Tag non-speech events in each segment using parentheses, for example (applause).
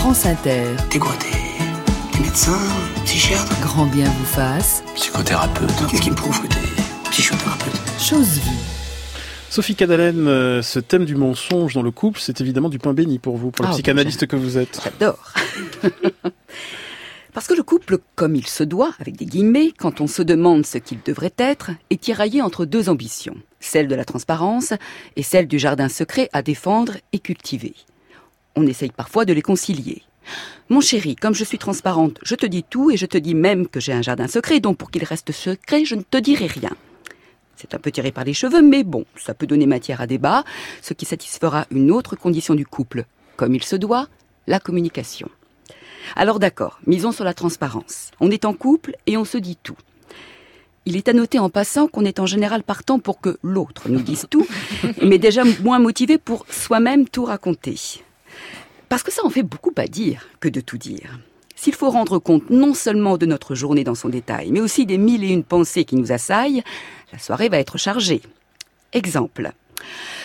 France Inter. T'es quoi T'es médecin Psychiatre? Grand bien vous fasse. Psychothérapeute. Qu'est-ce qui me prouve que t'es psychothérapeute? Chose vue. Sophie Cadalen, euh, ce thème du mensonge dans le couple, c'est évidemment du pain béni pour vous, pour le Ah, psychanalyste que vous êtes. J'adore. (laughs) Parce que le couple, comme il se doit, avec des guillemets, quand on se demande ce qu'il devrait être, est tiraillé entre deux ambitions, celle de la transparence et celle du jardin secret à défendre et cultiver. On essaye parfois de les concilier. Mon chéri, comme je suis transparente, je te dis tout et je te dis même que j'ai un jardin secret, donc pour qu'il reste secret, je ne te dirai rien. C'est un peu tiré par les cheveux, mais bon, ça peut donner matière à débat, ce qui satisfera une autre condition du couple. Comme il se doit, la communication. Alors d'accord, misons sur la transparence. On est en couple et on se dit tout. Il est à noter en passant qu'on est en général partant pour que l'autre nous dise tout, (laughs) mais déjà moins motivé pour soi-même tout raconter. Parce que ça en fait beaucoup à dire que de tout dire. S'il faut rendre compte non seulement de notre journée dans son détail, mais aussi des mille et une pensées qui nous assaillent, la soirée va être chargée. Exemple.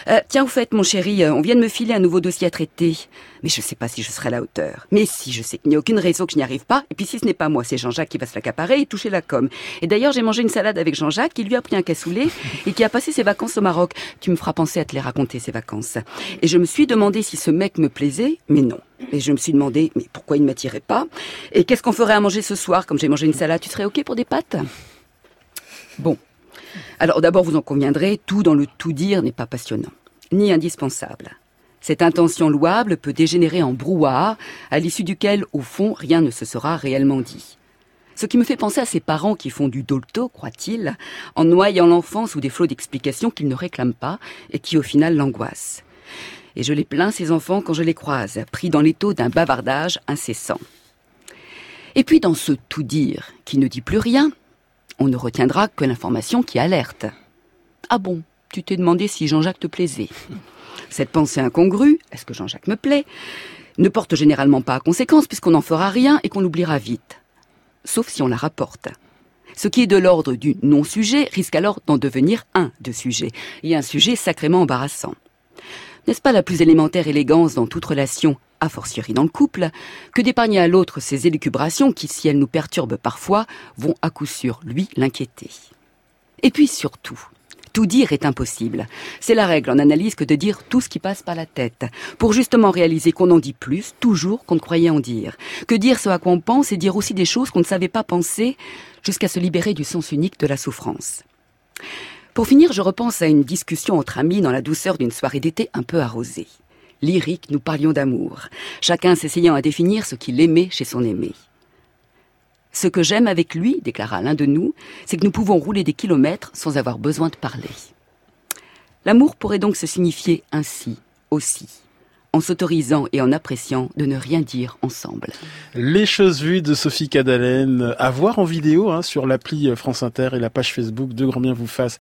Euh, tiens, au fait, mon chéri, euh, on vient de me filer un nouveau dossier à traiter. Mais je sais pas si je serai à la hauteur. Mais si, je sais qu'il n'y a aucune raison que je n'y arrive pas. Et puis si ce n'est pas moi, c'est Jean-Jacques qui va se l'accaparer et toucher la com. Et d'ailleurs, j'ai mangé une salade avec Jean-Jacques, qui lui a pris un cassoulet et qui a passé ses vacances au Maroc. Tu me feras penser à te les raconter, ces vacances. Et je me suis demandé si ce mec me plaisait, mais non. Et je me suis demandé, mais pourquoi il ne m'attirait pas? Et qu'est-ce qu'on ferait à manger ce soir, comme j'ai mangé une salade? Tu serais OK pour des pâtes? Bon. Alors d'abord, vous en conviendrez, tout dans le tout dire n'est pas passionnant, ni indispensable. Cette intention louable peut dégénérer en brouhaha, à l'issue duquel, au fond, rien ne se sera réellement dit. Ce qui me fait penser à ces parents qui font du dolto, croit-il, en noyant l'enfant sous des flots d'explications qu'ils ne réclament pas et qui au final l'angoissent. Et je les plains, ces enfants, quand je les croise, pris dans l'étau d'un bavardage incessant. Et puis dans ce tout dire qui ne dit plus rien, on ne retiendra que l'information qui alerte. Ah bon, tu t'es demandé si Jean-Jacques te plaisait. Cette pensée incongrue, est-ce que Jean-Jacques me plaît, ne porte généralement pas conséquence puisqu'on n'en fera rien et qu'on l'oubliera vite. Sauf si on la rapporte. Ce qui est de l'ordre du non-sujet risque alors d'en devenir un de sujet, et un sujet sacrément embarrassant. N'est-ce pas la plus élémentaire élégance dans toute relation, a fortiori dans le couple, que d'épargner à l'autre ces élucubrations qui, si elles nous perturbent parfois, vont à coup sûr, lui, l'inquiéter. Et puis surtout, tout dire est impossible. C'est la règle en analyse que de dire tout ce qui passe par la tête, pour justement réaliser qu'on en dit plus, toujours, qu'on ne croyait en dire. Que dire ce à quoi on pense et dire aussi des choses qu'on ne savait pas penser, jusqu'à se libérer du sens unique de la souffrance. Pour finir, je repense à une discussion entre amis dans la douceur d'une soirée d'été un peu arrosée. Lyrique, nous parlions d'amour, chacun s'essayant à définir ce qu'il aimait chez son aimé. Ce que j'aime avec lui, déclara l'un de nous, c'est que nous pouvons rouler des kilomètres sans avoir besoin de parler. L'amour pourrait donc se signifier ainsi, aussi, en s'autorisant et en appréciant de ne rien dire ensemble. Les choses vues de Sophie Cadalen, à voir en vidéo hein, sur l'appli France Inter et la page Facebook de Grand Bien vous fasse